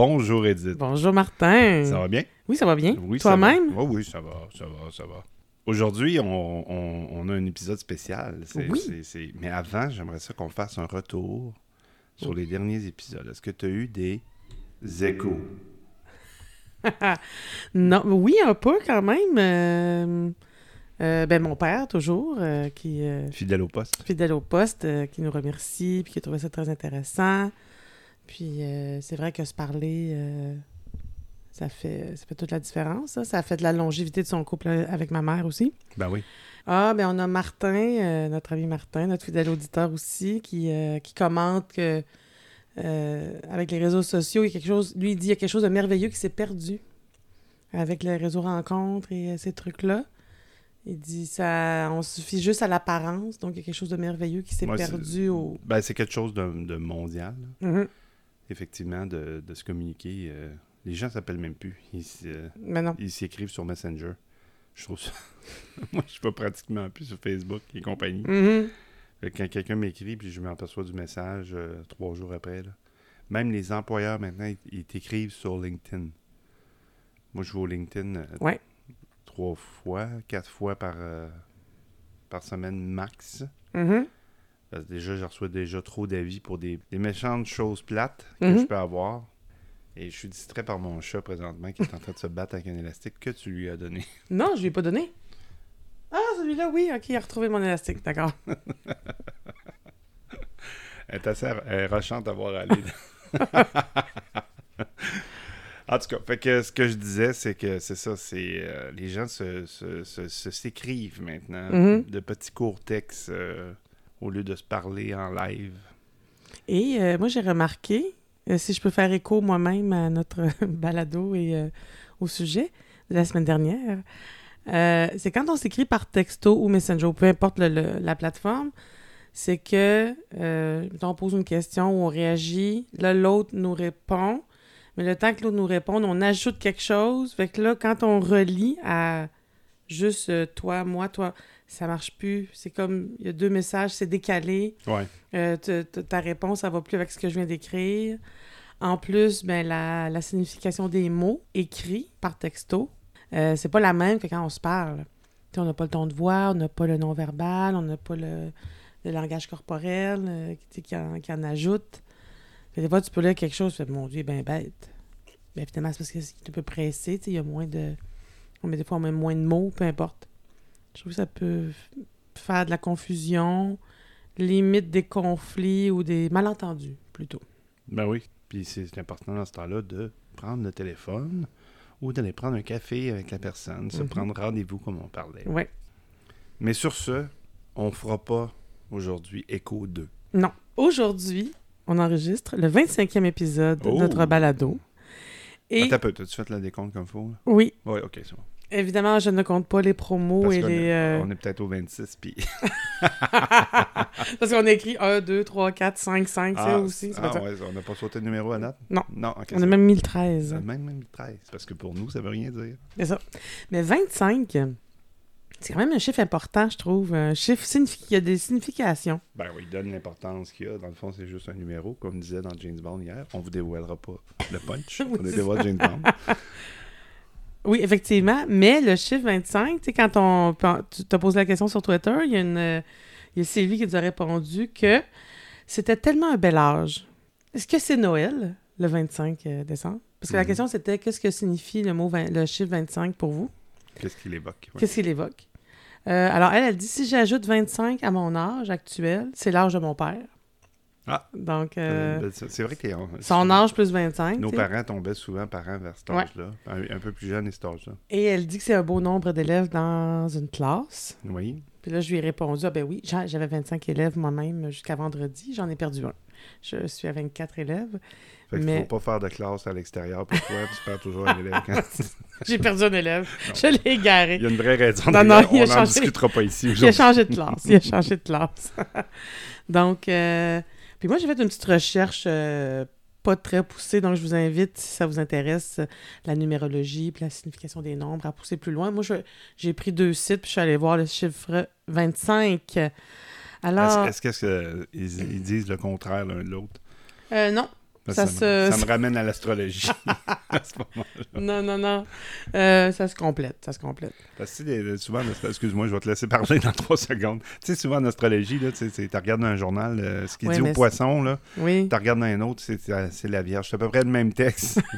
Bonjour Edith. Bonjour Martin. Ça va bien? Oui, ça va bien. Oui. Toi-même? Oui, oui, ça va, ça va, ça va. Aujourd'hui, on, on- on a un épisode spécial. Oui. Mais avant, j'aimerais ça qu'on fasse un retour sur les derniers épisodes. Est-ce que tu as eu des échos? Non, oui, un peu quand même. Euh, euh, ben, mon père, toujours, euh, qui Fidèle au poste? fidèle au poste, qui nous remercie, puis qui a trouvé ça très intéressant. Puis euh, c'est vrai que se parler, euh, ça, fait, ça fait toute la différence. Ça. ça fait de la longévité de son couple euh, avec ma mère aussi. Ben oui. Ah, ben on a Martin, euh, notre ami Martin, notre fidèle auditeur aussi, qui, qui commente que avec les réseaux sociaux, il y a quelque chose, lui, il dit qu'il y a quelque chose de merveilleux qui s'est perdu avec les réseaux rencontres et ces trucs-là. Il dit ça, on suffit juste à l'apparence, donc il y a quelque chose de merveilleux qui s'est Ouais, perdu au. Ben, c'est quelque chose de, de mondial. Effectivement, de, de se communiquer. euh, les gens s'appellent même plus. Ils, euh, Mais non. ils s'écrivent sur Messenger. Je trouve ça. Moi, je suis pas pratiquement plus sur Facebook et compagnie. Mhm. Fait que Quand quelqu'un m'écrit, puis je m'aperçois du message euh, trois jours après, là. même les employeurs maintenant, ils, t'écrivent sur LinkedIn. Moi, je vais au LinkedIn Ouais. trois fois, quatre fois par, par semaine max. Mhm. Parce que déjà, je reçois déjà trop d'avis pour des, des méchantes choses plates que Mhm. je peux avoir. Et je suis distrait par mon chat présentement qui est en train de se battre avec un élastique que tu lui as donné. Non, je lui ai pas donné. Ah, celui-là, oui, ok, il a retrouvé mon élastique, d'accord. Elle est assez rochante à voir aller. en tout cas, fait que ce que je disais, c'est que c'est ça, c'est euh, les gens se, se- se- se- s'écrivent maintenant Mhm. de petits courts textes euh, au lieu de se parler en live. Et euh, moi, j'ai remarqué, euh, si je peux faire écho moi-même à notre balado et euh, au sujet de la semaine dernière, c'est quand on s'écrit par texto ou Messenger, ou peu importe la plateforme, c'est que, on pose une question on réagit, là, l'autre nous répond, mais le temps que l'autre nous réponde, on ajoute quelque chose. Fait que là, quand on relie à juste toi, moi, toi, ça marche plus. C'est comme, il y a deux messages, c'est décalé. Ouais. Euh, te- te- ta réponse, ça va plus avec ce que je viens d'écrire. En plus, ben, la, la signification des mots écrits par texto, euh, c'est pas la même que quand on se parle. On n'a pas le ton de voix, on n'a pas le non-verbal, on n'a pas le, le langage corporel euh, qui, en, qui en ajoute. Fait des fois, tu peux lire quelque chose, tu fais, mon Dieu, ben bête. Ben, finalement, c'est parce que c'est un peu pressé, tu sais, il y a moins de... On met des fois, on met moins de mots, peu importe. Je trouve que ça peut faire de la confusion, limite des conflits ou des malentendus, plutôt. Ben oui. Puis c'est important dans ce temps-là de prendre le téléphone ou d'aller prendre un café avec la personne, se Mhm. prendre rendez-vous comme on parlait. Ouais. Mais sur ce, on fera pas aujourd'hui Écho 2. Non. Aujourd'hui, on enregistre le 25e épisode de Oh! notre balado. Et Attends as-tu fait le décompte comme il faut? là? oui, Oui, ok, c'est bon. Évidemment, je ne compte pas les promos Parce et les... est, euh, on est peut-être au 26, puis... Parce qu'on a écrit 1, 2, 3, 4, 5, 5, ça aussi. ah pas ça. ouais, on n'a pas sauté de numéro à date? Non. Non, ok. On a même mis le 13. bon. Même, même 13, parce que pour nous, ça veut rien dire. C'est ça. Mais 25, c'est quand même un chiffre important, je trouve. Un chiffre signifi- qui a des significations. Ben oui, il donne l'importance qu'il y a. Dans le fond, c'est juste un numéro, comme disait dans James Bond hier. On vous dévoilera pas le punch. Oui, on dévoile James Bond. Oui, effectivement. Mais le chiffre 25, tu sais, quand on, tu t'as posé la question sur Twitter, il y a une, il y a Sylvie qui nous a répondu que c'était tellement un bel âge. Est-ce que c'est Noël, le 25 euh, décembre? Parce que la Mhm. question, c'était qu'est-ce que signifie le mot, le chiffre 25 pour vous? Qu'est-ce qu'il évoque? Ouais. Qu'est-ce qu'il évoque? Euh, alors, elle, elle dit, si j'ajoute 25 à mon âge actuel, c'est l'âge de mon père. Ah. Donc, euh, Euh, c'est c'est vrai que on- son âge plus 25. nos tu sais. parents tombaient souvent parents vers cet Ouais. âge-là. Un, un peu plus jeune et cet âge-là. Et elle dit que c'est un beau nombre d'élèves dans une classe. Oui. Puis là, je lui ai répondu, ah ben oui, j'a- j'avais 25 élèves moi-même jusqu'à vendredi, j'en ai perdu un. Je suis à 24 élèves. Fait qu'il Mais- faut pas faire de classe à l'extérieur pour toi, tu perds toujours un élève. quand- J'ai perdu un élève. Non. Je l'ai égaré. Il y a une vraie raison. Non, non, il on n'en changé. discutera pas ici Il a changé de classe. Il a changé de classe. Donc, euh, puis moi, j'ai fait une petite recherche euh, pas très poussée, donc je vous invite, si ça vous intéresse, la numérologie puis la signification des nombres, à pousser plus loin. Moi, j'ai pris deux sites, puis je suis allée voir le chiffre 25. Alors, Est-ce qu'ils ils disent le contraire l'un de l'autre? euh, non. Ça me- se- ça me ramène à l'astrologie. à ce moment-là. Non, non, non. Euh, ça se complète, ça se complète. Parce que tu sais, les- souvent, excuse-moi, je vais te laisser parler dans trois secondes. Tu sais, souvent en astrologie, là, tu regardes dans un journal, euh, ce qui Ouais, dit mais au poisson, là, Oui. tu regardes dans un autre, c'est la Vierge. C'est à peu près le même texte.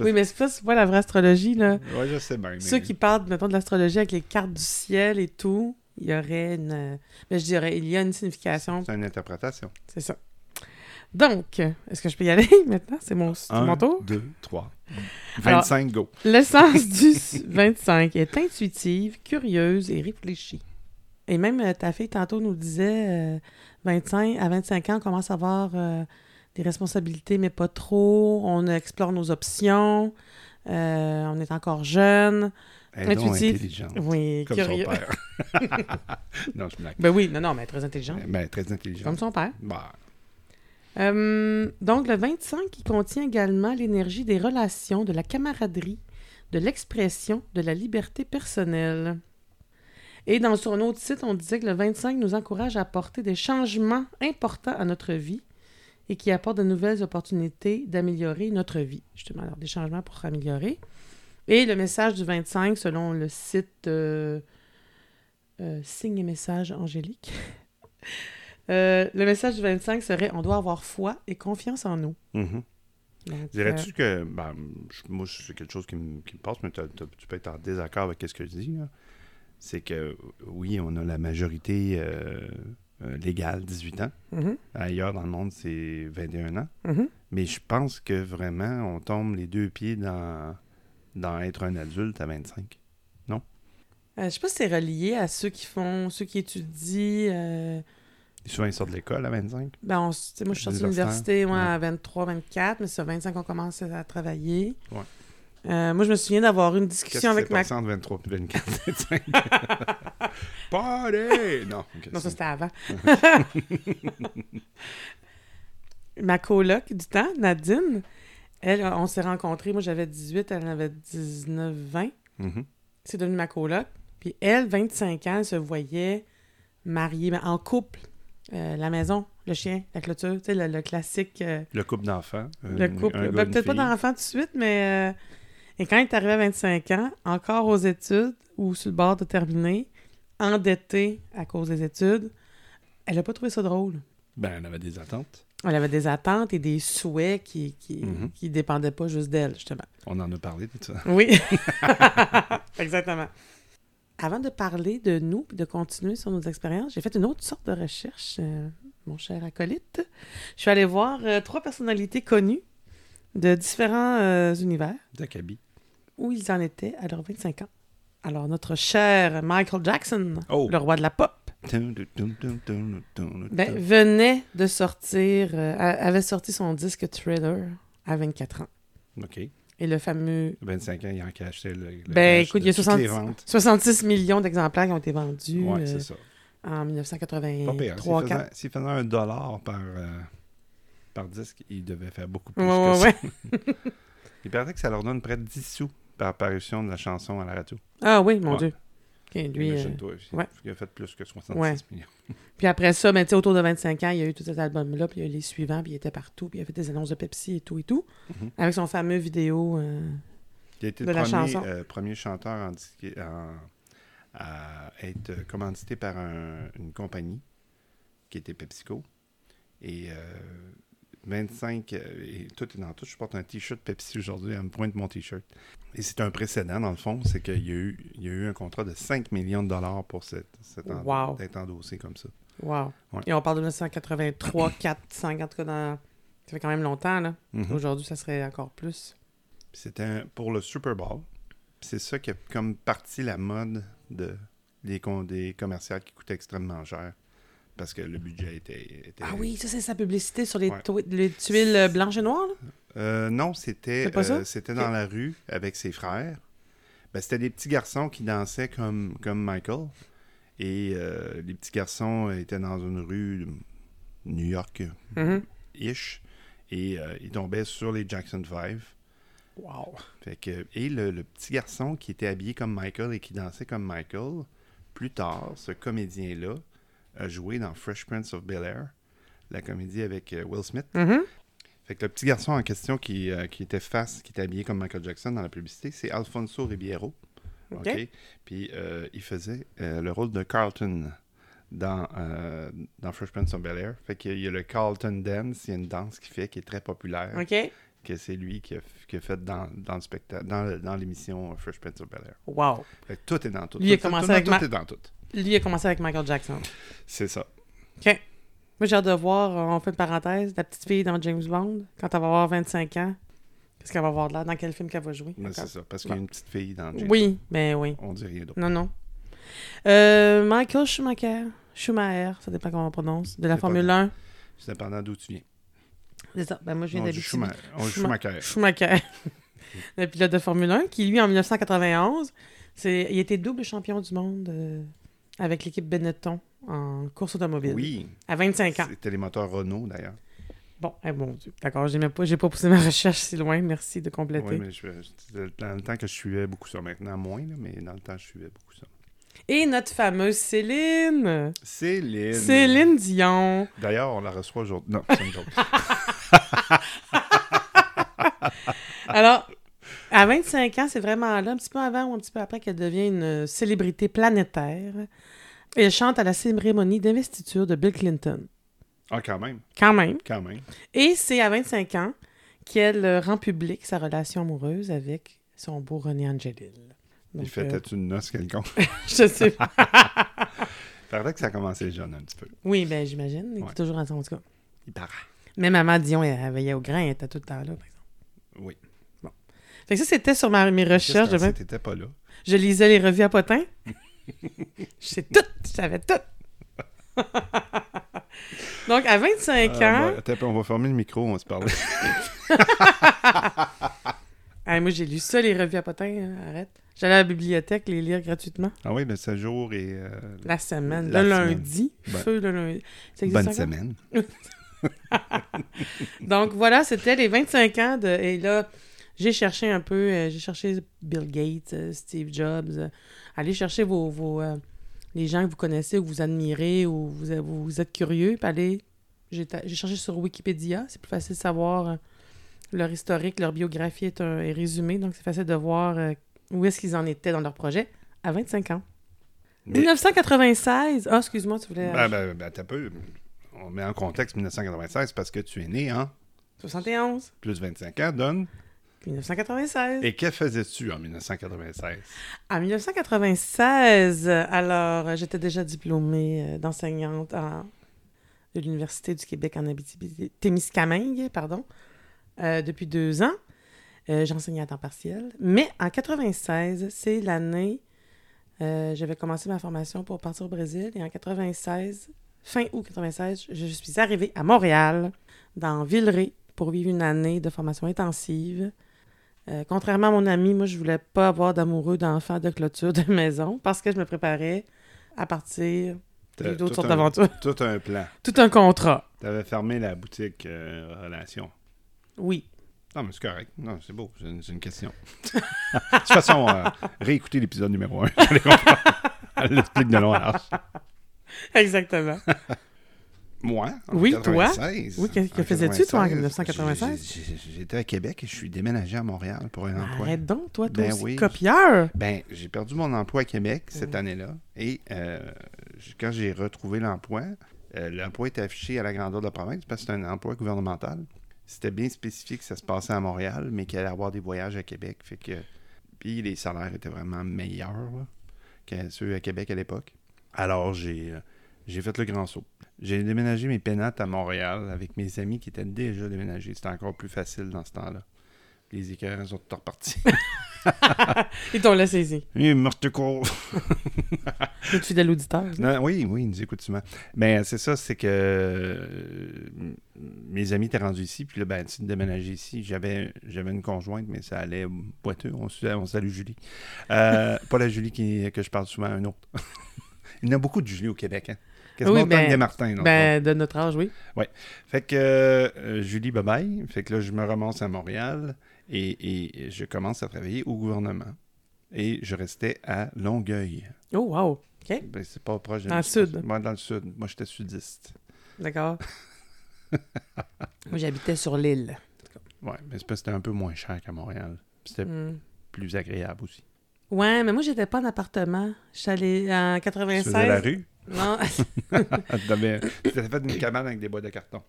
Oui, mais c'est pas, pas la vraie astrologie, là. ouais, je sais bien. mais- Ceux qui parlent, mettons, de l'astrologie avec les cartes du ciel et tout, il y aurait une... euh, Mais je dirais, il y a une signification, C'est une interprétation. c'est ça. Donc, est-ce que je peux y aller maintenant? C'est mon, Un, mon tour? deux, trois. Alors- 25, go. L'essence du 25 est intuitive, curieuse et réfléchie. Et même euh, ta fille, tantôt, nous disait, euh, 25, à 25 ans, on commence à avoir euh, des responsabilités, mais pas trop. On explore nos options. Euh, on est encore jeune. Elle Intuitive. intelligente. Oui, Comme curieux. son père. non, je blague. Ben oui, non, non, mais très intelligent. Ben, très intelligente. Comme son père. Bah, Euh, donc, le 25, il contient également l'énergie des relations, de la camaraderie, de l'expression, de la liberté personnelle. Et dans son autre site, on disait que le 25 nous encourage à apporter des changements importants à notre vie et qui apportent de nouvelles opportunités d'améliorer notre vie. Justement, alors des changements pour s'améliorer. Et le message du 25, selon le site euh, euh, Signe et message angélique, euh, le message du 25 serait On doit avoir foi et confiance en nous. mhm. Donc, Dirais-tu que, ben, je- moi, c'est quelque chose qui me, qui me passe, mais tu peux être en désaccord avec ce que je dis. C'est que, oui, on a la majorité euh, euh, légale, 18 ans. euh, mhm, Ailleurs dans le monde, c'est 21 ans. mhm. Mais je pense que vraiment, on tombe les deux pieds dans, dans être un adulte à 25. Euh, je sais pas si c'est relié à ceux qui font, ceux qui étudient. Souvent, ils sortent de l'école à 25. ben, on moi, je suis sortie de l'université ouais, Ouais. à 23, 24, mais c'est à 25 qu'on commence à travailler. Ouais. Euh, moi, je me souviens d'avoir eu une discussion avec ma... entre 23 et 24, 25? Party! Non, Non, ça c'était avant. ma coloc du temps, Nadine, elle, on s'est rencontrés. Moi, j'avais 18, elle en avait 19, 20. Mhm. C'est devenu ma coloc. Puis elle, 25 ans, elle se voyait mariée, mais en couple. Euh, la maison, le chien, la clôture, tu sais, le, le classique, euh, Le couple d'enfants. le couple. Ben, Peut-être pas fille. d'enfant tout de suite, mais... euh, Et quand elle est arrivée à 25 ans, encore aux études ou sur le bord de terminer, endettée à cause des études, elle a pas trouvé ça drôle. Ben, elle avait des attentes. Elle avait des attentes et des souhaits qui, qui, Mhm. qui dépendaient pas juste d'elle, justement. On en a parlé de ça. Oui. Exactement. Avant de parler de nous et de continuer sur nos expériences, j'ai fait une autre sorte de recherche, euh, mon cher acolyte. Je suis allée voir euh, trois personnalités connues de différents euh, univers D'Akabi. où ils en étaient à leurs 25 ans. Alors, notre cher Michael Jackson, Oh! le roi de la pop, ben, venait de sortir, avait sorti son disque Thriller à 24 ans. OK. Et le fameux 25 ans, il en cachait le, le Ben, cash écoute, il y a toutes 60 les ventes. 66 millions d'exemplaires qui ont été vendus Ouais, euh, c'est ça. en Pas pire. 1983 S'il 4 faisait, un dollar par, euh, par disque, il devait faire beaucoup plus Ouais, que ouais, ça. Il paraît que ça leur donne près de 10 sous par apparition de la chanson à la radio. Ah oui, mon Ouais. Dieu. Lui, euh, ouais. il a fait plus que 66 Ouais. millions. Puis après ça, ben, autour de 25 ans, il y a eu tout cet album-là, puis il y a eu les suivants, puis il était partout, puis il a fait des annonces de Pepsi et tout et tout, Mhm. avec son fameux vidéo. euh, Il a été De le la premier, chanson. euh, premier chanteur en disque- en- à être commandité par un- une compagnie qui était PepsiCo. Et 25, euh, et tout est dans tout. Je porte un t-shirt Pepsi aujourd'hui, elle me pointe mon t-shirt. Et c'est un précédent, dans le fond, c'est qu'il y, a eu- il y a eu un contrat de 5 millions de dollars pour cette, cette Wow. d'être endossé comme ça. Wow. Ouais. Et on parle de 1983, 4, 5, en tout cas, dans... ça fait quand même longtemps, là. Mhm. Aujourd'hui, ça serait encore plus. C'était pour le Super Bowl. C'est ça qui a comme parti la mode de, des, des commerciales qui coûtaient extrêmement cher. Parce que le budget était. était- Ah oui, ça, c'est sa publicité sur les, Ouais. twi- les tuiles euh, blanches et noires, là? Euh, non, c'était euh, c'était dans la rue avec ses frères. Ben, c'était des petits garçons qui dansaient comme, comme Michael. Et euh, les petits garçons étaient dans une rue New York-ish. Mhm. Et ils tombaient sur les Jackson 5. Wow. Fait que, et le, le petit garçon qui était habillé comme Michael et qui dansait comme Michael, plus tard, ce comédien-là a joué dans Fresh Prince of Bel-Air, la comédie avec euh, Will Smith. Mhm. Fait que le petit garçon en question qui, euh, qui était face, qui était habillé comme Michael Jackson dans la publicité, c'est Alfonso Ribeiro. OK. Puis euh, il faisait euh, le rôle de Carlton dans, dans Fresh Prince of Bel-Air. Fait qu'il y a le Carlton Dance, il y a une danse qu'il fait qui est très populaire, OK. que c'est lui qui a, qui a fait dans, dans le spectacle, dans, l'émission Fresh Prince of Bel-Air. Wow. Fait que tout est dans tout. Il a Tout- tout- commencé tout- avec tout ma- est dans tout. Lui a commencé avec Michael Jackson. C'est ça. OK. Moi, j'ai hâte de voir, euh, on fait une parenthèse, la petite fille dans James Bond, quand elle va avoir 25 ans. Qu'est-ce qu'elle va avoir de là? Dans quel film qu'elle va jouer? C'est ça. Parce qu'il y a une petite fille dans James. Oui, ben oui. On dit rien d'autre. Non, non. Euh, Michael Schumacher. Schumacher, ça dépend comment on prononce. De la Formule 1. C'est dépendant d'où tu viens. C'est ça. Ben moi, je viens dit Schuma- Schumacher. Schumacher. le pilote de Formule 1, qui, lui, en 1991, c'est, il était double champion du monde euh, avec l'équipe Benetton en course automobile. Oui. À 25 ans. C'était les moteurs Renault, d'ailleurs. Bon, eh, mon Dieu. D'accord, j'ai pas, j'ai pas poussé ma recherche si loin. Merci de compléter. Oui, mais je, dans le temps que je suivais beaucoup ça. Maintenant, moins, là, mais dans le temps, je suivais beaucoup ça. Et notre fameuse Céline. Céline. Céline Dion. D'ailleurs, on la reçoit aujourd'hui. Non, c'est une joke. Alors, à 25 ans, c'est vraiment là, un petit peu avant ou un petit peu après qu'elle devient une célébrité planétaire. Elle chante à la cérémonie d'investiture de Bill Clinton. Ah, quand même. Quand même. Quand même. Et c'est à 25 ans qu'elle euh, rend publique sa relation amoureuse avec son beau René Angelil. Il fait euh, peut-être une noce quelconque? je sais pas. Paraît que ça a commencé jeune un petit peu. Oui, ben j'imagine. Il Ouais. est toujours ensemble, en tout cas. Il paraît. Même Maman Dion, elle veillait au grain, elle était tout le temps là, par exemple. Oui. Fait que ça, c'était sur ma, mes recherches. Je, t'étais pas là? je lisais les revues à potin. je sais tout. Je savais tout. Donc, à 25 Ah, ans, bon, attends, on va fermer le micro, on va se parler. ah, moi, j'ai lu ça, les revues à potin. hein, arrête. J'allais à la bibliothèque les lire gratuitement. ah oui, le 7 jours et... euh, La semaine, La le semaine. lundi. Ben- Feu le lundi. Bonne semaine. Donc voilà, c'était les 25 ans de. Et là, j'ai cherché un peu, euh, j'ai cherché Bill Gates, euh, Steve Jobs. euh, allez chercher vos, vos les gens que vous connaissez ou que vous admirez ou vous, vous êtes curieux. Puis allez, j'ai cherché sur Wikipédia. C'est plus facile de savoir leur historique, leur biographie est, un, est résumée. Donc c'est facile de voir où est-ce qu'ils en étaient dans leur projet à 25 ans. Mais- 1996. Ah, excuse-moi, tu voulais. Ben, ben, ben, t'as peu. On met en contexte 1996 parce que tu es né en 71. plus 25 ans, donne. 1996. Et que faisais-tu en 1996? En 1996, euh, alors euh, j'étais déjà diplômée euh, d'enseignante en- de l'Université du Québec en Abitibi-Témiscamingue, pardon, euh, depuis deux ans. Euh, J'enseignais à temps partiel. Mais en 96, c'est l'année, euh, j'avais commencé ma formation pour partir au Brésil. Et en 96, fin août 96, je suis arrivée à Montréal, dans Villeray, pour vivre une année de formation intensive. Euh, contrairement à mon ami, moi, je voulais pas avoir d'amoureux, d'enfants, de clôture, de maison, parce que je me préparais à partir d'autres sortes d'aventures. Tout un plan. Tout un contrat. Tu avais fermé la boutique euh, Relation. Oui. Non, mais c'est correct. Non, c'est beau. C'est une, question. de toute façon, euh, réécoutez l'épisode numéro 1. Vous allez comprendre. Elle l'explique de large. Exactement. Moi, en Oui, toi? 96, Oui, que- que faisais-tu, toi, en 96, 1996? j'ai- j'ai- J'étais à Québec et je suis déménagé à Montréal pour un emploi. Arrête donc, toi, toi Ben aussi, oui. copieur. Ben, j'ai perdu mon emploi à Québec cette Oui. année-là. Et euh, quand j'ai retrouvé l'emploi, euh, l'emploi était affiché à la grandeur de la province parce que c'est un emploi gouvernemental. C'était bien spécifié que ça se passait à Montréal, mais qu'il allait avoir des voyages à Québec. Fait que... Puis les salaires étaient vraiment meilleurs là, que ceux à Québec à l'époque. Alors j'ai euh, j'ai fait le grand saut. J'ai déménagé mes pénates à Montréal avec mes amis qui étaient déjà déménagés. C'était encore plus facile dans ce temps-là. Les écœurs sont tous repartis. Ils t'ont laissé saisi. Et morte court. Notre fidèle auditeur? Non, oui, oui, il nous écoute souvent. Mais c'est ça, c'est que euh, mes amis étaient rendus ici, puis là, ben, tu déménager ici. J'avais, j'avais une conjointe, mais ça allait boiteux. On salue Julie. Euh, pas la Julie qui, que je parle souvent, un autre. il y en a beaucoup de Julie au Québec, hein. Quasiment Oui, autant ben- que des Martin. Ben, de notre âge, oui. fait que euh, Julie, bye bye. Fait que là, je me ramasse à Montréal et, et je commence à travailler au gouvernement. Et je restais à Longueuil. Oh, wow. OK. Ben, c'est pas proche de Dans le sud. Moi, dans le sud. Moi, j'étais sudiste. D'accord. Moi, j'habitais sur l'île. Ouais, mais c'est parce que c'était un peu moins cher qu'à Montréal. C'était Hmm. plus agréable aussi. Ouais, mais moi, j'étais pas en appartement. Je suis allée en Tu 96. faisais la rue? Non. T'avais fait une cabane avec des bois de carton.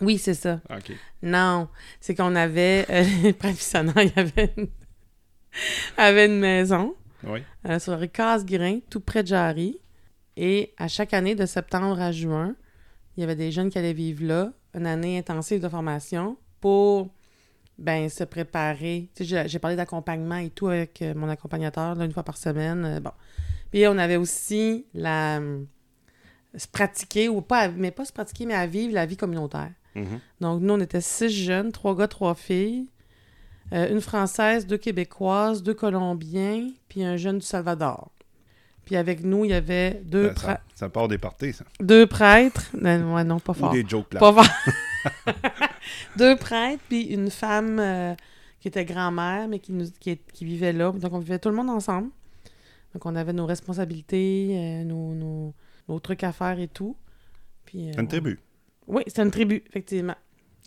oui, c'est ça. OK. Non, c'est qu'on avait, euh, de Bissonnant, il y avait une, avait une maison Oui. euh, sur rue Casse-Grain, tout près de Jarry. Et à chaque année, de septembre à juin, il y avait des jeunes qui allaient vivre là, une année intensive de formation pour ben, se préparer. J'ai- parlé d'accompagnement et tout avec mon accompagnateur, là, une fois par semaine. euh, bon. Puis on avait aussi la... se pratiquer, ou pas, à- mais pas se pratiquer, mais à vivre la vie communautaire. Mhm. Donc, nous, on était six jeunes, trois gars, trois filles. Euh, une Française, deux Québécoises, deux Colombiens, puis un jeune du Salvador. Puis avec nous, il y avait deux, Ça, ça, part des parties, ça. deux prêtres. Non, ouais, non, pas Ou fort. des jokes là. Pas fort. deux prêtres, puis une femme euh, qui était grand-mère, mais qui, nous, qui, qui vivait là. Donc, on vivait tout le monde ensemble. Donc, on avait nos responsabilités, euh, nos, nos- nos trucs à faire et tout. Puis, euh, Une tribu. oui, c'était une tribu, effectivement.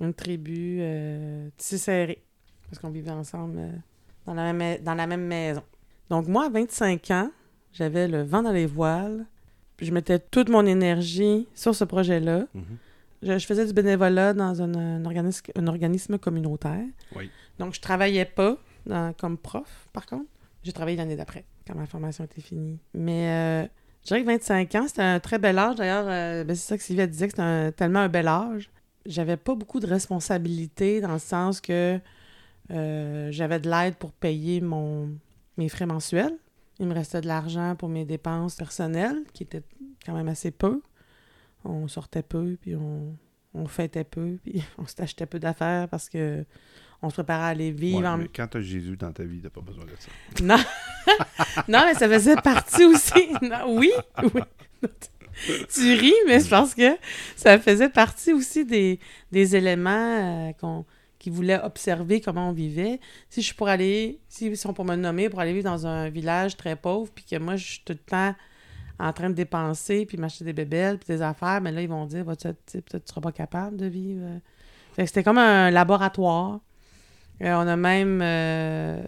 Une tribu euh, tissée serrée. Parce qu'on vivait ensemble euh, dans, la même, dans la même maison. Donc, moi, à 25 ans, j'avais le vent dans les voiles. Puis je mettais toute mon énergie sur ce projet-là. Mhm. Je, je faisais du bénévolat dans un, un organisme, un organisme communautaire. Oui. Donc, je travaillais pas dans- comme prof, par contre. J'ai travaillé l'année d'après, quand ma formation était finie. Mais euh, je dirais que 25 ans, c'était un très bel âge. D'ailleurs, euh, ben, c'est ça que Sylvia disait, que c'était tellement un bel âge. J'avais pas beaucoup de responsabilités dans le sens que euh, j'avais de l'aide pour payer mon, mes frais mensuels. Il me restait de l'argent pour mes dépenses personnelles, qui étaient quand même assez peu. On sortait peu, puis on, on fêtait peu, puis on s'achetait peu d'affaires parce que on se préparait à aller vivre Ouais, en mais quand t'as Jésus dans ta vie, t'as pas besoin de ça. non. non, mais ça faisait partie aussi. Non, oui, oui. tu ris, mais je pense que ça faisait partie aussi des, des éléments euh, qu'on qui voulaient observer comment on vivait. Si je suis pour aller, si ils sont pour me nommer, pour aller vivre dans un village très pauvre, puis que moi, je suis tout le temps en train de dépenser, puis m'acheter des bébelles, puis des affaires, mais là, ils vont dire, être- tu tu seras pas capable de vivre. c'était comme un laboratoire. Euh, on a même euh,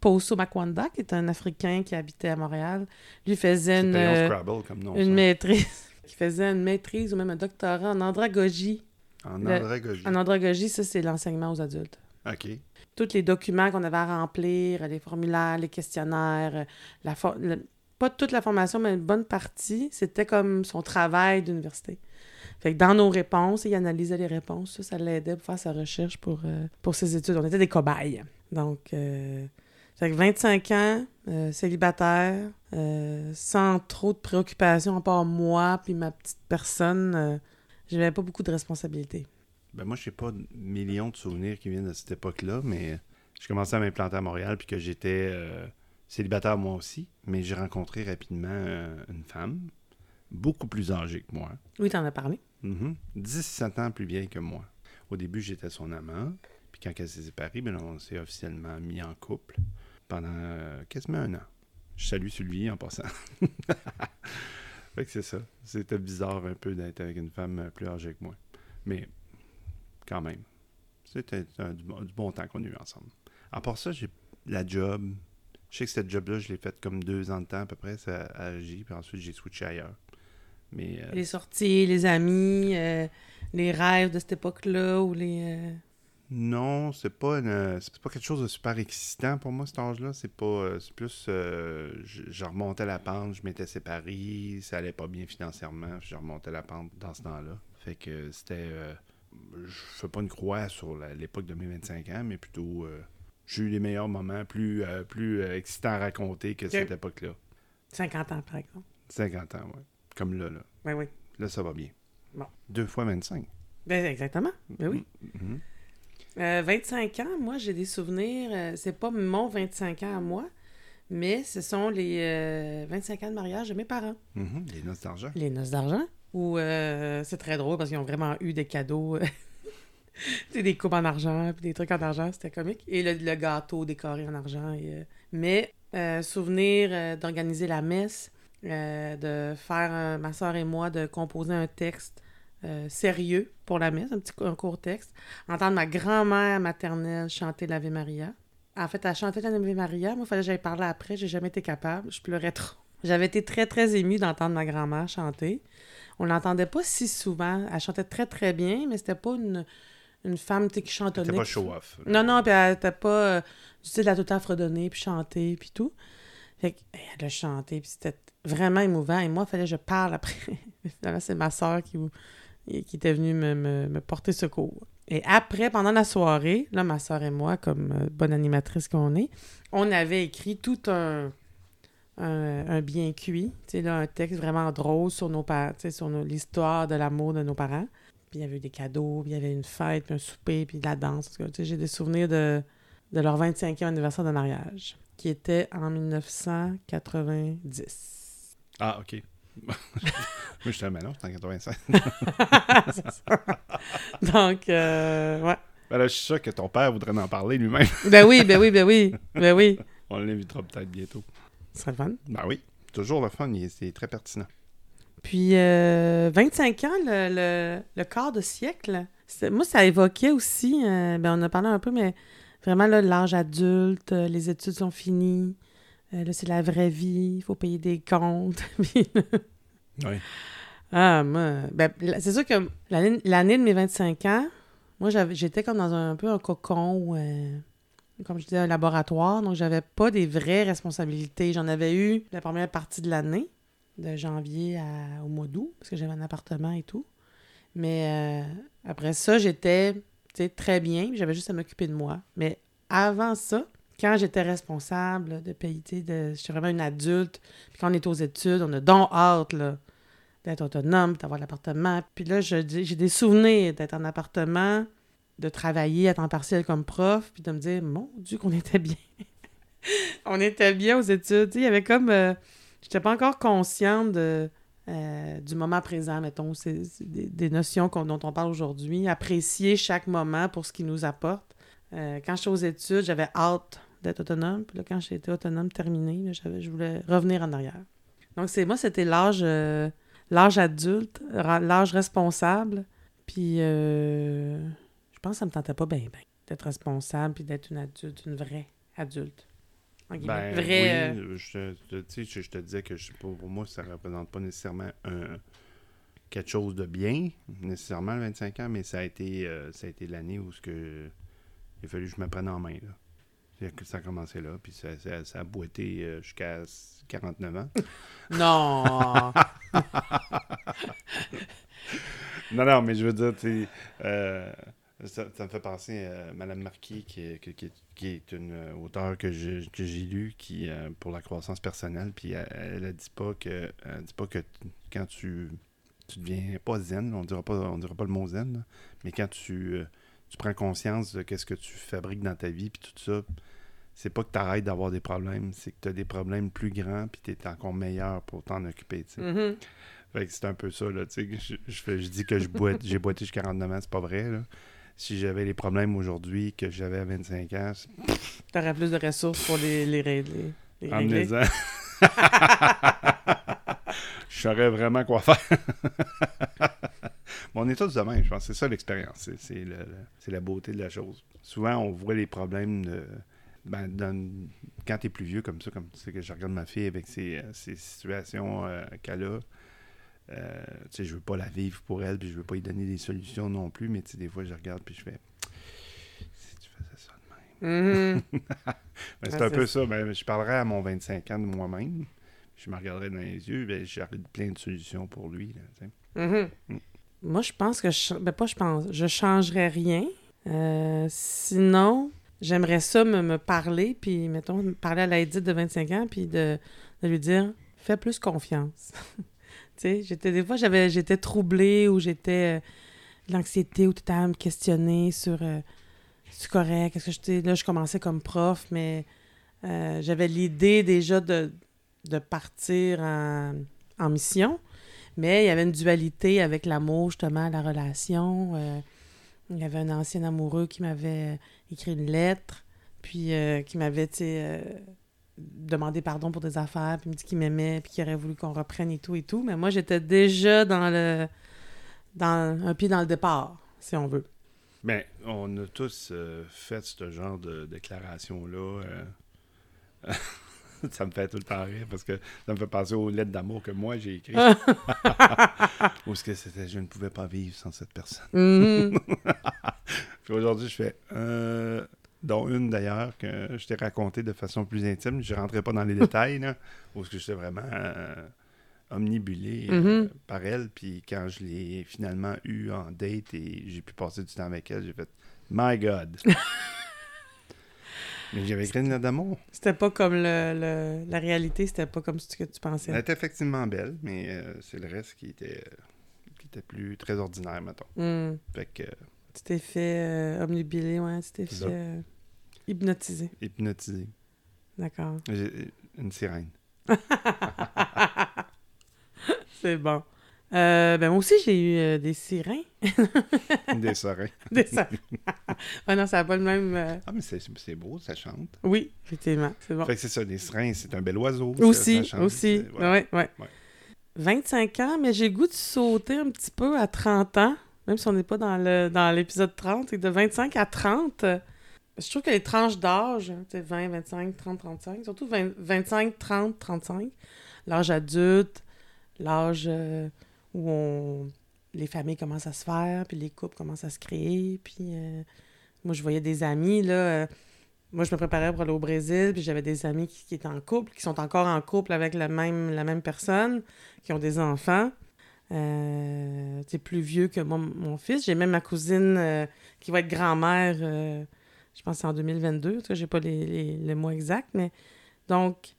Poso Makwanda, qui est un Africain qui habitait à Montréal. Lui faisait une, euh, Scrabble comme nom. une maîtrise. qui faisait une maîtrise ou même un doctorat en andragogie. En le- andragogie. En andragogie, ça, c'est l'enseignement aux adultes. OK. Tous les documents qu'on avait à remplir, les formulaires, les questionnaires, la for- le- pas toute la formation, mais une bonne partie, c'était comme son travail d'université. Fait que dans nos réponses, il analysait les réponses. Ça, ça l'aidait pour faire sa recherche pour, euh, pour ses études. On était des cobayes. Donc, euh, fait que 25 ans, euh, célibataire, sans trop de préoccupations à part moi puis ma petite personne, j'avais pas beaucoup de responsabilités. Ben moi, je sais pas de millions de souvenirs qui viennent de cette époque-là, mais je commençais à m'implanter à Montréal puis que j'étais célibataire moi aussi, mais j'ai rencontré rapidement une femme beaucoup plus âgée que moi. Oui, t'en as parlé. Mhm. 17 ans plus vieille que moi. Au début, j'étais son amant. Puis quand elle s'est séparée, ben, on s'est officiellement mis en couple pendant euh, quasiment un an. Je salue Sylvie en passant. fait que c'est ça. C'était bizarre un peu d'être avec une femme euh, plus âgée que moi. Mais quand même, c'était du, bon, du bon temps qu'on a eu ensemble. À part ça, j'ai la job. Je sais que cette job-là, je l'ai faite comme deux ans de temps à peu près ça, J, puis ensuite j'ai switché ailleurs. Mais euh, Les sorties, les amis, euh, les rêves de cette époque-là ou les. euh, Non, c'est pas une- c'est pas quelque chose de super excitant pour moi cet âge-là. C'est pas, c'est plus, euh, je, je remontais la pente, je m'étais séparé, ça allait pas bien financièrement, puis je remontais la pente dans ce temps-là. Fait que c'était, euh, je fais pas une croix sur la- l'époque de mes 25 ans, mais plutôt, euh, j'ai eu les meilleurs moments, plus, euh, plus euh, excitants à raconter que cette époque-là. 50 ans, par exemple. 50 ans, ouais. Comme là, là. Oui, oui. Là, ça va bien. Bon. Deux fois 25. Ben, exactement. Ben oui. Mhm. Euh, 25 ans, moi, j'ai des souvenirs. euh, c'est pas mon 25 ans à moi, mais ce sont les euh, 25 ans de mariage de mes parents. Mhm. Les noces d'argent. Les noces d'argent. Où euh, c'est très drôle parce qu'ils ont vraiment eu des cadeaux. euh, des coupes en argent, puis des trucs en argent, c'était comique. Et le, le gâteau décoré en argent. et, euh, Mais, euh, souvenir euh, d'organiser la messe, euh, de faire, ma soeur et moi, de composer un texte euh, sérieux pour la messe, un petit un court texte. Entendre ma grand-mère maternelle chanter l'Ave Maria. En fait, elle chantait l'Ave Maria. Moi, il fallait que j'aille parler après. J'ai jamais été capable. Je pleurais trop. J'avais été très, très émue d'entendre ma grand-mère chanter. On l'entendait pas si souvent. Elle chantait très, très bien, mais c'était pas une, une femme qui chantonnait. C'était pas show-off. Non, non, puis elle était pas... euh, tu sais, de la tout fredonner, puis chanter, puis tout. Fait que, elle a chanté, puis c'était vraiment émouvant. Et moi, il fallait que je parle après. Finalement, c'est ma soeur qui, qui était venue me, me- me porter secours. Et après, pendant la soirée, là, ma soeur et moi, comme euh, bonne animatrice qu'on est, on avait écrit tout un, un, un bien cuit, un texte vraiment drôle sur nos sur l'histoire de l'amour de nos parents. Puis il y avait eu des cadeaux, puis il y avait une fête, puis un souper, puis de la danse. J'ai des souvenirs de, de leur 25e anniversaire de mariage, qui était en 1990. Ah, OK. Moi, j'étais mais non, c'était en 85. C'est ça. Donc, euh, ouais. Ben là, je suis sûr que ton père voudrait en parler lui-même. Ben oui, ben oui, ben oui, ben oui. On l'invitera peut-être bientôt. Ce serait le fun. Ben oui, toujours le fun, c'est très pertinent. Puis, euh, 25 ans, le, le, le quart de siècle, moi, ça évoquait aussi, euh, ben, on a parlé un peu, mais vraiment, là, l'âge adulte, euh, les études sont finies, euh, là, c'est la vraie vie, il faut payer des comptes. Puis, Oui. ah, moi, ben, c'est sûr que l'année l'année de mes 25 ans, moi, j'avais- j'étais comme dans un, un peu un cocon, ou, euh, comme je disais, un laboratoire, donc j'avais pas des vraies responsabilités. J'en avais eu la première partie de l'année, de janvier à- au mois d'août, parce que j'avais un appartement et tout. Mais euh, après ça, j'étais très bien, j'avais juste à m'occuper de moi. Mais avant ça, quand j'étais responsable de payer, de, j'étais vraiment une adulte, puis quand on est aux études, on a donc hâte, d'être autonome, d'avoir l'appartement. Puis là, je j'ai des souvenirs d'être en appartement, de travailler à temps partiel comme prof, puis de me dire, mon Dieu, qu'on était bien. on était bien aux études. Il y avait comme. euh, J'étais pas encore consciente de, euh, du moment présent, mettons. Des, notions dont on parle aujourd'hui. Apprécier chaque moment pour ce qu'il nous apporte. Euh, quand j'étais aux études, j'avais hâte d'être autonome. Puis là, quand j'étais autonome terminé, là, j'avais- je voulais revenir en arrière. Donc, c'est moi, c'était l'âge euh, adulte, l'âge responsable. Puis, euh, je pense que ça me tentait pas bien, bien d'être responsable puis d'être une adulte, une vraie adulte. En. Ben Vraie, euh, oui, je, te- je, je te disais que je, pour, moi, ça représente pas nécessairement un, quelque chose de bien, nécessairement, le 25 ans, mais ça a été, euh, ça a été l'année où ce que, il a fallu que je me prenne en main. Là. Ça a commencé là, puis ça, ça, ça a boité euh, jusqu'à 49 ans. Non! Non, non, mais je veux dire, tu sais, euh, ça, ça me fait penser à Madame Marquis, qui est, qui, qui- qui est une euh, auteure que j'ai lue qui, euh, pour la croissance personnelle, puis elle, a dit pas que, elle dit pas que quand tu, tu deviens pas zen, on dira pas, on dira pas le mot zen, là, mais quand tu, euh, tu prends conscience de qu'est-ce que tu fabriques dans ta vie, puis tout ça, c'est pas que tu arrêtes d'avoir des problèmes, c'est que tu as des problèmes plus grands, puis tu es encore meilleur pour t'en occuper, tu sais. Mhm. Fait que c'est un peu ça, là, tu sais. Je, je, je dis que je boite, j'ai boité jusqu'à 49 ans, c'est pas vrai, là. Si j'avais les problèmes aujourd'hui que j'avais à 25 ans, T'aurais plus de ressources pour les, les, ré- les, régler. je saurais vraiment quoi faire. Mais on est tous de même, je pense. C'est ça l'expérience. C'est, le- le- la beauté de la chose. Souvent, on voit les problèmes de, ben, dans- quand tu es plus vieux comme ça, comme tu sais que je regarde ma fille avec ses, euh, ses situations euh, qu'elle a. Euh, tu sais, je veux pas la vivre pour elle, puis je veux pas lui donner des solutions non plus, mais tu sais, des fois, je regarde, puis je fais si tu faisais ça de même. Mhm. Ben, c'est Ah, un peu ça. Ben, je parlerais à mon 25 ans de moi-même. Je me regarderais dans les yeux, ben, j'aurais plein de solutions pour lui. Là. Mhm. Mm. Moi, je pense que je... Ben, pas je pense. Je changerais rien. Euh, sinon, j'aimerais ça me, me parler, puis, mettons, me parler à la Edith de 25 ans, puis de, de lui dire « Fais plus confiance. » j'étais... Des fois, j'avais, j'étais troublée ou j'étais... euh, l'anxiété ou tout à me questionner sur... euh, c'est correct, est-ce que sais, Là, je commençais comme prof, mais euh, j'avais l'idée déjà de, partir en, mission. Mais il y avait une dualité avec l'amour, justement, la relation. Euh, il y avait un ancien amoureux qui m'avait écrit une lettre, puis euh, qui m'avait, tu euh, demandé pardon pour des affaires, puis me dit qu'il m'aimait, puis qu'il aurait voulu qu'on reprenne et tout et tout. Mais moi, j'étais déjà dans le dans, un pied dans le départ, si on veut. Ben, on a tous euh, fait ce genre de déclaration-là. euh. ça me fait tout le temps rire parce que ça me fait penser aux lettres d'amour que moi j'ai écrites. Ou ce que c'était? Je ne pouvais pas vivre sans cette personne. Mhm. Puis aujourd'hui, je fais. Euh, dont une d'ailleurs que je t'ai raconté de façon plus intime. Je ne rentrais pas dans les détails, là, où ce que j'étais vraiment euh, omnibulé euh, Mhm. par elle. Puis quand je l'ai finalement eu en date et j'ai pu passer du temps avec elle, j'ai fait My God! Mais j'avais écrit une d'amour. C'était pas comme le, le- la réalité, c'était pas comme ce que tu Elle pensais. était effectivement belle, mais euh, c'est le reste qui était, qui était plus très ordinaire, mettons. Hmm. Fait que Tu t'es fait euh, ouais, tu t'es fait euh, hypnotiser. hypnotisé. D'accord. J'ai- Une sirène. C'est bon. Euh, ben moi aussi, j'ai eu euh, des sirènes. Des serins. Des sirènes. ah non, ça n'a pas le même... euh, Ah, mais c'est beau, ça chante. Oui, effectivement, c'est bon. Fait que c'est ça, les serins, c'est un bel oiseau. Aussi, ça aussi. Ouais, ouais. Ouais. 25 ans, mais j'ai le goût de sauter un petit peu à 30 ans, même si on n'est pas dans l'épisode 30, et de 25 à 30. euh, Je trouve que les tranches d'âge, hein, tu sais, 20, 25, 30, 35, surtout 20 25, 30, 35, l'âge adulte, l'âge euh, où on, les familles commencent à se faire, puis les couples commencent à se créer, puis euh, moi, je voyais des amis, là, euh, moi, je me préparais pour aller au Brésil, puis j'avais des amis qui, étaient en couple, qui sont encore en couple avec la même personne, qui ont des enfants. Euh, sais, plus vieux que moi, mon fils. J'ai même ma cousine euh, qui va être grand-mère, euh, je pense en 2022. En tout j'ai pas les, les- le mois exact, mais... Donc,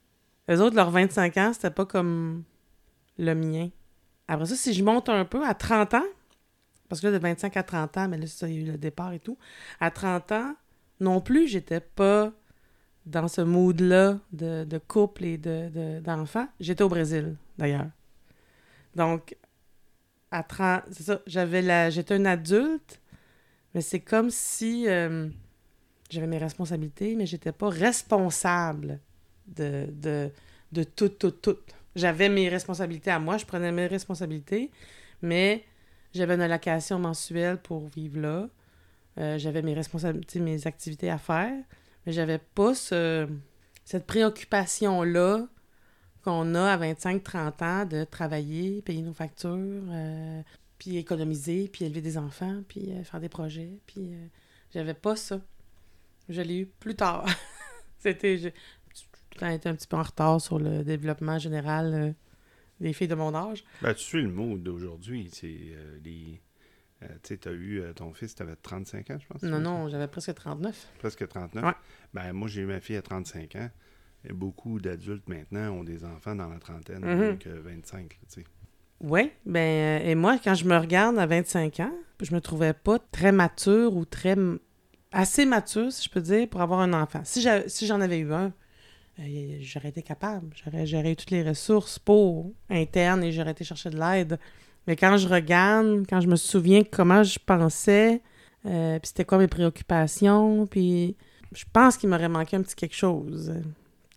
eux autres, leurs 25 ans, c'était pas comme le mien. Après ça, si je monte un peu à 30 ans, parce que là, de 25 à 30 ans, mais là, ça, il y a eu le départ et tout. À 30 ans, non plus, j'étais pas dans ce mood-là de, de couple et de, de- d'enfants. J'étais au Brésil, d'ailleurs. Donc, à 30, c'est ça, j'avais la, j'étais un adulte, mais c'est comme si euh, j'avais mes responsabilités, mais j'étais pas responsable de, de, de tout, tout, tout. J'avais mes responsabilités à moi, je prenais mes responsabilités, mais j'avais une allocation mensuelle pour vivre là. Euh, j'avais mes responsabilités, mes activités à faire, mais j'avais pas ce, cette préoccupation-là qu'on a à 25-30 ans de travailler, payer nos factures, euh, puis économiser, puis élever des enfants, puis euh, faire des projets, puis euh, j'avais pas ça. Je l'ai eu plus tard. C'était... Le temps été un petit peu en retard sur le développement général des filles de mon âge. Ben, tu suis le mood d'aujourd'hui. Les. tu sais, t'as eu euh, ton fils, t'avais 35 ans, je pense. Non, non, j'avais presque 39. ça? Presque 39. Ouais. Ben, moi, j'ai eu ma fille à 35 ans. Et beaucoup d'adultes maintenant ont des enfants dans la trentaine, moins que 25, là, tu sais. Oui, ben, euh, et moi, quand je me regarde à 25 ans, je me trouvais pas très mature ou très. assez mature, si je peux dire, pour avoir un enfant. Si j'a- si j'en avais eu un, euh, j'aurais été capable. J'aurais géré toutes les ressources pour internes et j'aurais été chercher de l'aide. Mais quand je regarde, quand je me souviens comment je pensais, euh, puis c'était quoi mes préoccupations, puis je pense qu'il m'aurait manqué un petit quelque chose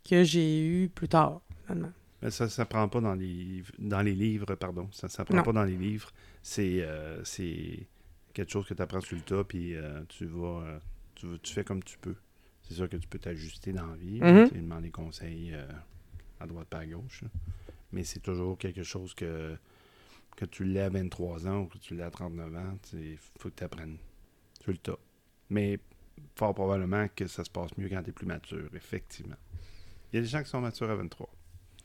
que j'ai eu plus tard, finalement. Mais ça ne s'apprend pas dans les, dans les livres, pardon. Ça ne s'apprend pas dans les livres. C'est euh, c'est quelque chose que tu apprends sur le tas, puis euh, tu vas, euh, tu tu fais comme tu peux. C'est sûr que tu peux t'ajuster dans la vie, Mhm. tu sais, demander conseils euh, à droite pas à gauche. là. Mais c'est toujours quelque chose que, que tu l'aies à 23 ans ou que tu l'aies à 39 ans, il faut que tu apprennes sur le tas. Mais fort probablement que ça se passe mieux quand tu es plus mature, effectivement. Il y a des gens qui sont matures à 23.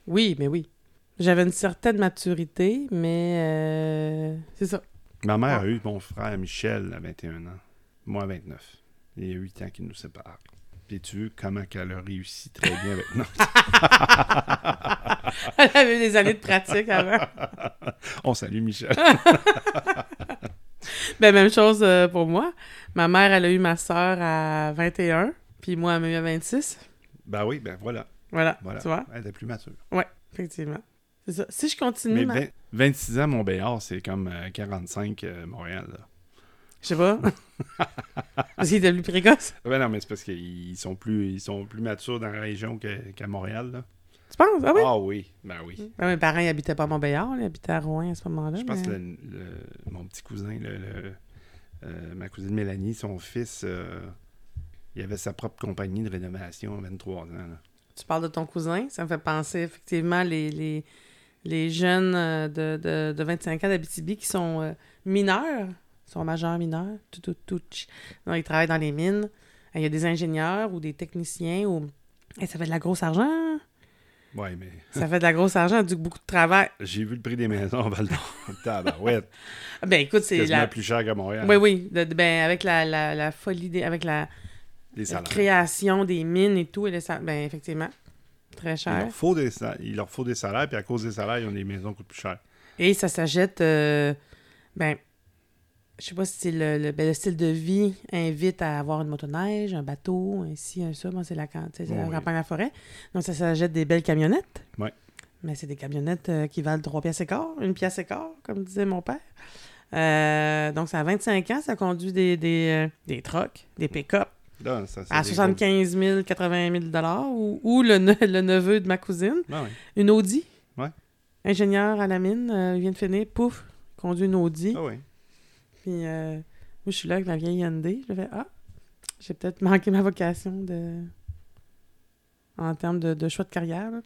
Oui, mais oui. J'avais une certaine maturité, mais euh, c'est ça. Ma mère Ah. a eu mon frère Michel à 21 ans. Moi à 29. Il y a 8 ans qui nous séparent. Puis tu veux comment qu'elle a réussi très bien avec nous? Elle avait eu des années de pratique avant. On salue Michel. Ben, même chose euh, pour moi. Ma mère, elle a eu ma soeur à 21, puis moi, elle m'a eu à 26. ben oui, ben voilà. Voilà, voilà. tu vois? Elle était plus mature. Effectivement. C'est ça. Si je continue, Mais ma- 20 26 ans, Montbéliard, c'est comme euh, 45 euh, Montréal. Là. je sais pas. Parce qu'il était plus précoce. Ben non, mais c'est parce qu'ils sont plus ils sont plus matures dans la région qu'à Montréal. Là. Tu penses? Ah oui? Ah oui, ben oui. Ben, mes parents, ils habitaient pas à Montbéliard, ils habitaient à Rouen à ce moment-là. Je pense que le- le- mon petit cousin, le- le- euh, ma cousine Mélanie, son fils, euh, il avait sa propre compagnie de rénovation à 23 ans. là. Tu parles de ton cousin, ça me fait penser effectivement les, les, les jeunes euh, de, de, de 25 ans d'Abitibi qui sont euh, mineurs, sont majeurs mineurs, tout, tout, tout. Non, ils travaillent dans les mines. Il y a des ingénieurs ou des techniciens ou. Et ça fait de la grosse argent. Ouais, mais Ça fait de la grosse argent, du beaucoup de travail. j'ai vu le prix des maisons à Val d'Or. Ben écoute, C'est c'est la. plus cher qu'à Montréal. Oui, oui. de- de- ben, avec la, la, la folie, des, avec la, la salaires. création des mines et tout, et les sal- ben effectivement, très Il cher. leur, faut des sa- il leur faut des salaires, puis à cause des salaires, ils ont des maisons qui coûtent plus cher. Et ça s'achète, euh, ben, je sais pas si le, le, ben, le style de vie invite à avoir une motoneige, un bateau, ainsi, un ça. Moi, c'est la, c'est la Oui. campagne à la forêt. Donc, ça s'achète des belles camionnettes. Ouais. Mais c'est des camionnettes euh, qui valent 3 pièces et quart, une pièce et quart, comme disait mon père. Euh, donc, ça a 25 ans, ça conduit des, des, euh, des trucks, des pick-up Là, ça, c'est à des 75 000, 80 000 ou, ou le, ne- le neveu de ma cousine, Ah oui. une Audi. Ouais. Ingénieur à la mine, euh, il vient de finir, pouf, conduit une Audi. Ah oui. Puis euh, moi, je suis là avec ma vieille Hyundai. Je fais Ah, j'ai peut-être manqué ma vocation de. En termes de, de choix de carrière. là.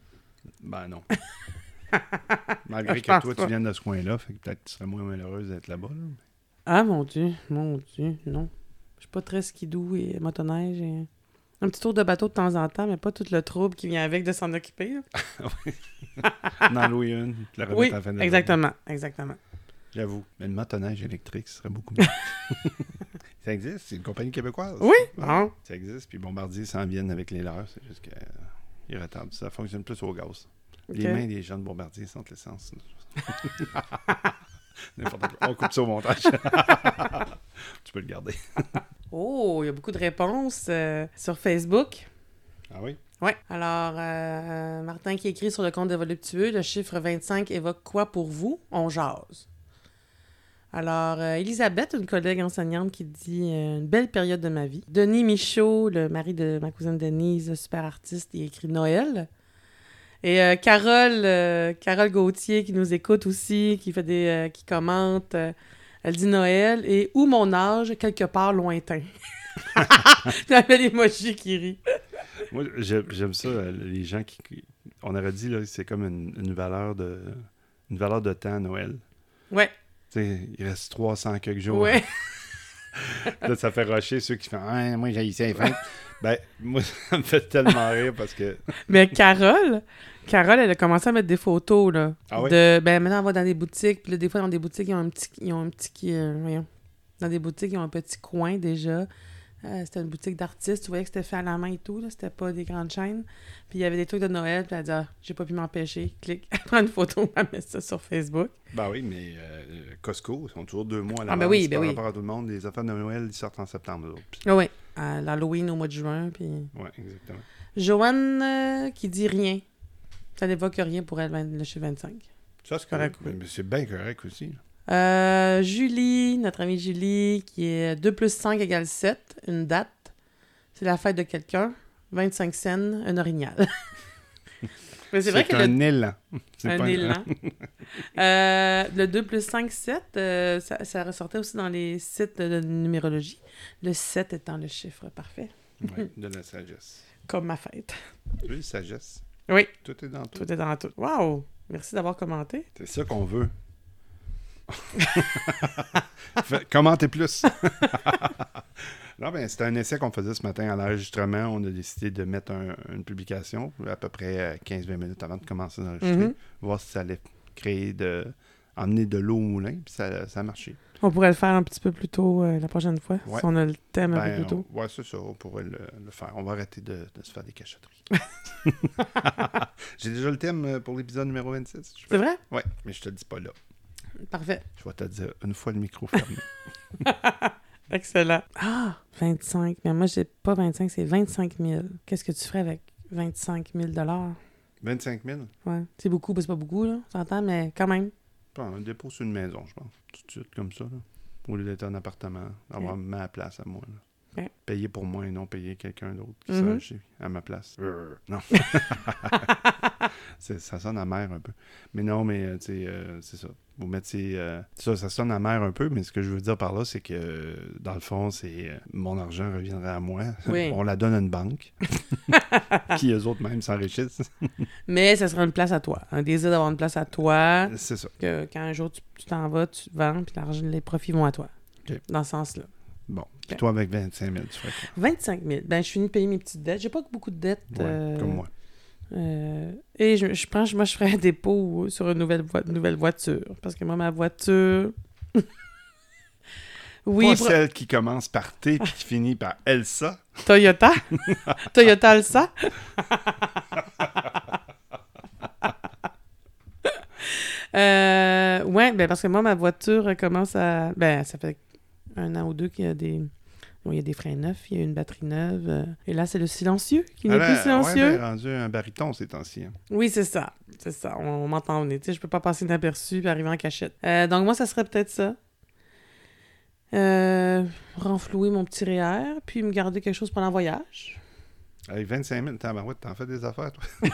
Ben non. Malgré que toi, pas. tu viennes de ce coin-là, fait que peut-être tu serais moins malheureuse d'être là-bas. là. Ah, mon Dieu, mon Dieu, non. Je suis pas très skidoo et motoneige. Et... Un petit tour de bateau de temps en temps, mais pas tout le trouble qui vient avec de s'en occuper. Dans louer une, la remettre Oui, à la fin de la exactement, exactement. J'avoue. Mais le motoneige électrique, ce serait beaucoup mieux. ça existe, c'est une compagnie québécoise. Oui, Ouais, bon. Ça existe, puis Bombardier s'en viennent avec les leurs. C'est juste qu'ils retardent. Ça fonctionne plus au gaz. Les mains des gens de Bombardier sentent l'essence. N'importe quoi. On coupe ça au montage. tu peux le garder. Oh, il y a beaucoup de réponses euh, sur Facebook. Ah oui? Oui. Alors, euh, Martin qui écrit sur le compte de Voluptueux, le chiffre 25 évoque quoi pour vous? On jase. Alors, euh, Elisabeth, une collègue enseignante qui dit euh, une belle période de ma vie. Denis Michaud, le mari de ma cousine Denise, super artiste, il écrit Noël. Et euh, Carole, euh, Carole Gauthier qui nous écoute aussi, qui fait des, euh, qui commente, elle dit Noël et ou mon âge quelque part lointain. J'avais l'emoji qui rit. Moi, j'aime ça, les gens qui. On aurait dit, là, c'est comme une, une valeur de. Une valeur de temps à Noël. Ouais, Tu sais, il reste 300 quelques jours. ouais. Là, ça fait rusher ceux qui font Ah, moi, j'ai ici les fêtes. ben, moi, ça me fait tellement rire parce que. Mais Carole, Carole, elle a commencé à mettre des photos, là. Ah? De, ben, maintenant, on va dans des boutiques. Puis là, des fois, dans des boutiques, ils ont un petit... Ils ont un petit euh, voyons. Dans des boutiques, ils ont un petit coin, déjà. Euh, c'était une boutique d'artistes. Tu voyais que c'était fait à la main et tout, là. C'était pas des grandes chaînes. Puis il y avait des trucs de Noël. Puis elle dit ah, j'ai pas pu m'empêcher. Clique. Elle prend une photo, elle met ça sur Facebook. Ben oui, mais euh, Costco, ils sont toujours deux mois à Ah, l'avance ben oui, ben par oui. rapport à tout le monde. Les affaires de Noël, ils sortent en septembre. Puis- Ah oui. À l'Halloween au mois de juin. Puis... Ouais, exactement. Joanne euh, qui dit rien. Ça n'évoque rien pour elle, le chiffre 25. Ça, c'est Correct, correct. oui. Mais c'est bien correct aussi. là. Euh, Julie, notre amie Julie, qui est 2 plus 5 égale 7, une date. C'est la fête de quelqu'un. 25 scènes, un orignal. Mais c'est vrai que un le, élan. C'est un pas élan. Euh, le 2 plus 5, 7, euh, ça, ça ressortait aussi dans les sites de numérologie. Le 7 étant le chiffre parfait, Ouais, de la sagesse. comme ma fête. Oui, sagesse. Oui. Tout est dans tout. Tout est dans tout. Wow! Merci d'avoir commenté. C'est ça qu'on veut. Commentez plus. non, ben, c'était un essai qu'on faisait ce matin à l'enregistrement. On a décidé de mettre un- une publication à peu près euh, 15-20 minutes avant de commencer d'enregistrer. Mhm. Voir si ça allait créer de. emmener de l'eau au moulin. Puis ça, ça a marché. On pourrait le faire un petit peu plus tôt euh, la prochaine fois, Ouais. si on a le thème un Ben, peu plus tôt. ouais, c'est ça. On pourrait le, le faire. On va arrêter de, de se faire des cachotteries. J'ai déjà le thème euh, pour l'épisode numéro 26. Je C'est vrai? Ouais, mais je te le dis pas là. Parfait. Je vais te dire une fois le micro fermé. Excellent. Ah, 25. Mais moi, j'ai pas 25, c'est 25 000. Qu'est-ce que tu ferais avec 25 000 25 000 Ouais. C'est beaucoup, ben, c'est pas beaucoup, là, on s'entend, mais quand même. Pas un dépôt sur une maison, je pense. Tout de suite comme ça. Là. Au lieu d'être un appartement, avoir ma place à moi. là. Ouais. Payer pour moi et non payer quelqu'un d'autre qui sera acheté à ma place. Euh, non. Ça sonne amer un peu. Mais non, mais euh, tu sais, euh, c'est ça. Vous mettez. euh, ça, ça sonne amer un peu, mais ce que je veux dire par là, c'est que dans le fond, c'est euh, mon argent reviendrait à moi. Oui. On la donne à une banque. qui eux autres même s'enrichissent. Mais ça sera une place à toi. Un désir d'avoir une place à toi. C'est ça. Que quand un jour tu t'en vas, tu vends, puis l'argent, les profits vont à toi. Dans ce sens-là. Bon. Puis Ok. toi, avec 25 000, tu ferais quoi? 25 000. Ben, je finis de payer mes petites dettes. J'ai pas beaucoup de dettes. Ouais, euh, Comme moi. euh, et je, je pense, moi, je ferais un dépôt sur une nouvelle, voi- nouvelle voiture. Parce que moi, ma voiture. oui, Pas celle qui commence par T puis qui finit par Elsa. Toyota. Toyota Alsa. euh, ouais, ben parce que moi, ma voiture commence à. Ben, ça fait un an ou deux qu'il y a des. bon, il y a des freins neufs, il y a une batterie neuve. euh, et là, c'est le silencieux qui n'est Elle plus a- silencieux. Ouais, rendu un baryton ces temps-ci. hein. Oui, c'est ça. C'est ça. On, on m'entend venir. Je peux pas passer inaperçu et arriver en cachette. Euh, donc, moi, ça serait peut-être ça. Euh, renflouer mon petit REER, puis me garder quelque chose pendant le voyage. Avec 25 000, tabarouette, t'en fais des affaires, toi?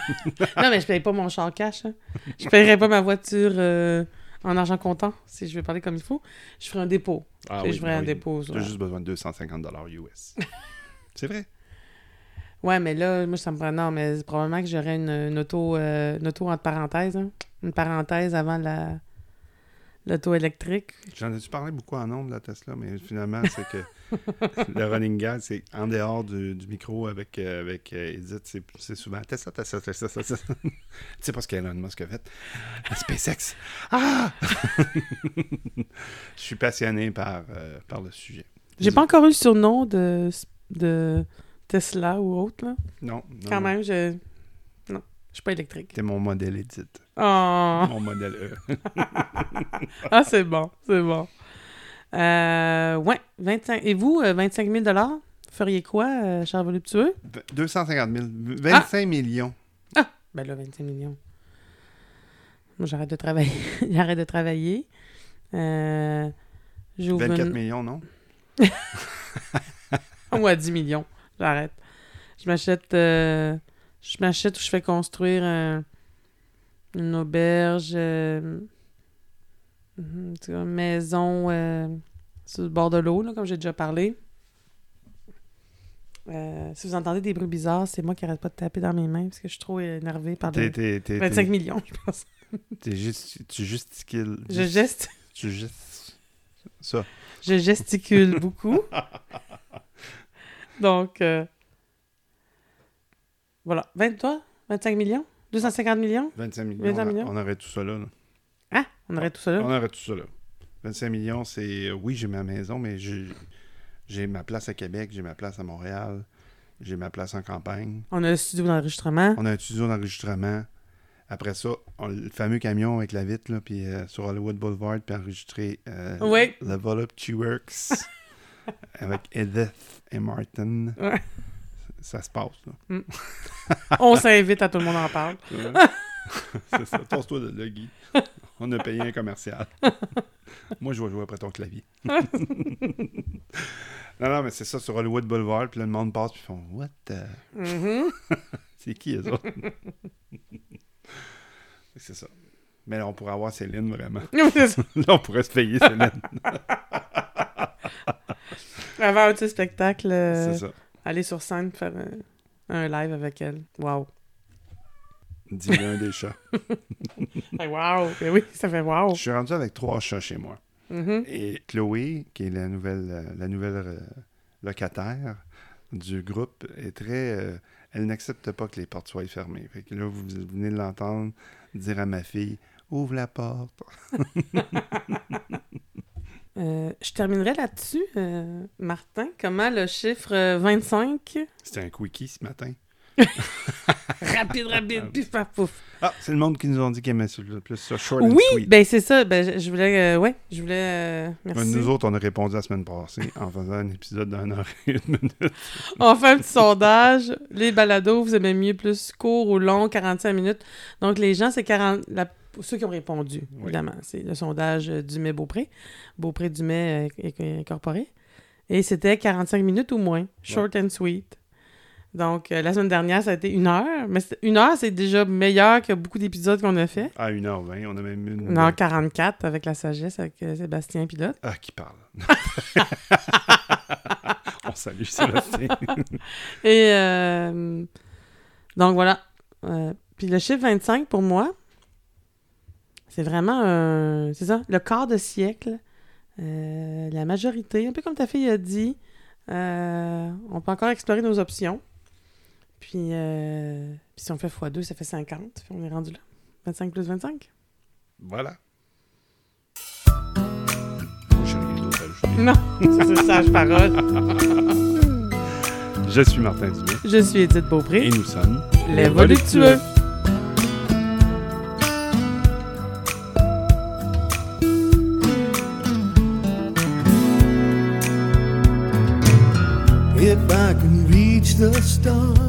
non, mais je paye pas mon char cash. hein. Je paierai pas ma voiture euh, en argent comptant, si je veux parler comme il faut. Je ferai un dépôt. Ah sais, je ferai un dépôt. juste besoin de 250 US. c'est vrai. Ouais, mais là, moi, ça me prend... Non, mais probablement que j'aurais une, une auto, euh, une auto entre parenthèses. hein. Une parenthèse avant la l'auto électrique. J'en ai-tu parlé beaucoup en nom de la Tesla, mais finalement, c'est que le running gag, c'est en dehors du, du micro avec, euh, avec euh, Edith, c'est, c'est souvent Tesla, Tesla, Tesla, Tesla. tu sais pas ce qu'Elon Musk a fait. SpaceX. Ah! Je suis passionné par, euh, par le sujet. J'ai pas encore eu le surnom de, de Tesla ou autre, là. Non, non. Quand même, je... Je suis pas électrique. T'es mon modèle Edith. Oh! Mon modèle E. Ah, c'est bon, c'est bon. Euh, ouais, 25... Et vous, euh, 25 000 feriez quoi, euh, cher voluptueux? 250 000. 25 millions. Ben là, 25 millions. Moi, j'arrête de travailler. j'arrête de travailler. Euh, j'ouvre 24 une- millions, non? Moi, 10 millions. J'arrête. Je m'achète... euh, Je m'achète ou je fais construire un- une auberge... euh, mhm, tu sais, une maison euh, sur le bord de l'eau, comme j'ai déjà parlé. Euh, si vous entendez des bruits bizarres, c'est moi qui arrête pas de taper dans mes mains parce que je suis trop énervée par t'es, 25 t'es- millions, je pense. juste, tu justifies. Je, geste... Tu gestes. Ça. je gesticule beaucoup. Donc, euh, voilà. 23? 25 millions? 250 millions? 25 millions. 25 on a- millions? On aurait tout ça là. là. Ah, on aurait tout ça là? On aurait tout ça là. 25 millions, c'est. euh, oui, j'ai ma maison, mais j'ai, ma place à Québec, j'ai ma place à Montréal, j'ai ma place en campagne. On a le studio d'enregistrement. On a un studio d'enregistrement. Après ça, on- le fameux camion avec la vitre, là, puis euh, sur Hollywood Boulevard, puis enregistrer euh, Oui. le Voluptuous Works avec Edith et Martin. Ouais. Ça se passe, là. On s'invite à tout le monde en parle. C'est ça. Tosse-toi de là, Guy. On a payé un commercial. Moi, je vais jouer après ton clavier. non, non, mais c'est ça, sur Hollywood Boulevard, puis là, le monde passe, puis ils font « What the... Mhm. C'est qui, eux autres? » C'est ça. Mais là, on pourrait avoir Céline, vraiment. Là, on pourrait se payer Céline. Avant un petit spectacle, euh, c'est ça. Aller sur scène faire un, un live avec elle. Wow. Dis-le un des chats. Hey, wow. Ben oui, ça fait wow. Je suis rendu avec trois chats chez moi. Mhm. Et Chloé, qui est la nouvelle, euh, la nouvelle euh, locataire du groupe, est très. euh, elle n'accepte pas que les portes soient fermées. Fait que là, vous venez de l'entendre dire à ma fille Ouvre la porte. Euh, je terminerai là-dessus, euh, Martin. Comment le chiffre euh, 25 C'était un quickie ce matin. Rapide, rapide, pif, paf, pouf. Ah, c'est le monde qui nous ont dit qu'ils aimaient ça, plus ça, short and Oui, sweet. ben c'est ça. Ben, je, voulais. euh, ouais, je voulais. euh, merci. Nous autres, on a répondu la semaine passée en faisant un épisode d'un heure et une minute. On fait un petit sondage. Les balados, vous aimez mieux plus court ou long, 45 minutes. Donc, les gens, c'est 40. La, ceux qui ont répondu, Oui. évidemment. C'est le sondage Dumais-Beaupré. Beaupré-Dumais euh, incorporé. Et c'était 45 minutes ou moins. Short and sweet. Donc, euh, la semaine dernière, ça a été une heure. Mais une heure, c'est déjà meilleur que beaucoup d'épisodes qu'on a fait. À 1h20, on a même une. Une heure 44 avec la sagesse, avec euh, Sébastien Pilote. Ah, qui parle. on salue Sébastien. Et euh, donc voilà. Puis le chiffre 25 pour moi, c'est vraiment un. C'est ça, le quart de siècle. Euh, la majorité, un peu comme ta fille a dit, euh, on peut encore explorer nos options. Puis, euh, puis si on fait x2, ça fait 50. Puis on est rendu là. 25 plus 25? voilà. Moi, j'ai rien d'autre à ajouter. Non, c'est une sage parole. Je suis Martin Dumais Je suis Edith Beaupré. et nous sommes Les voluptueux. The stars,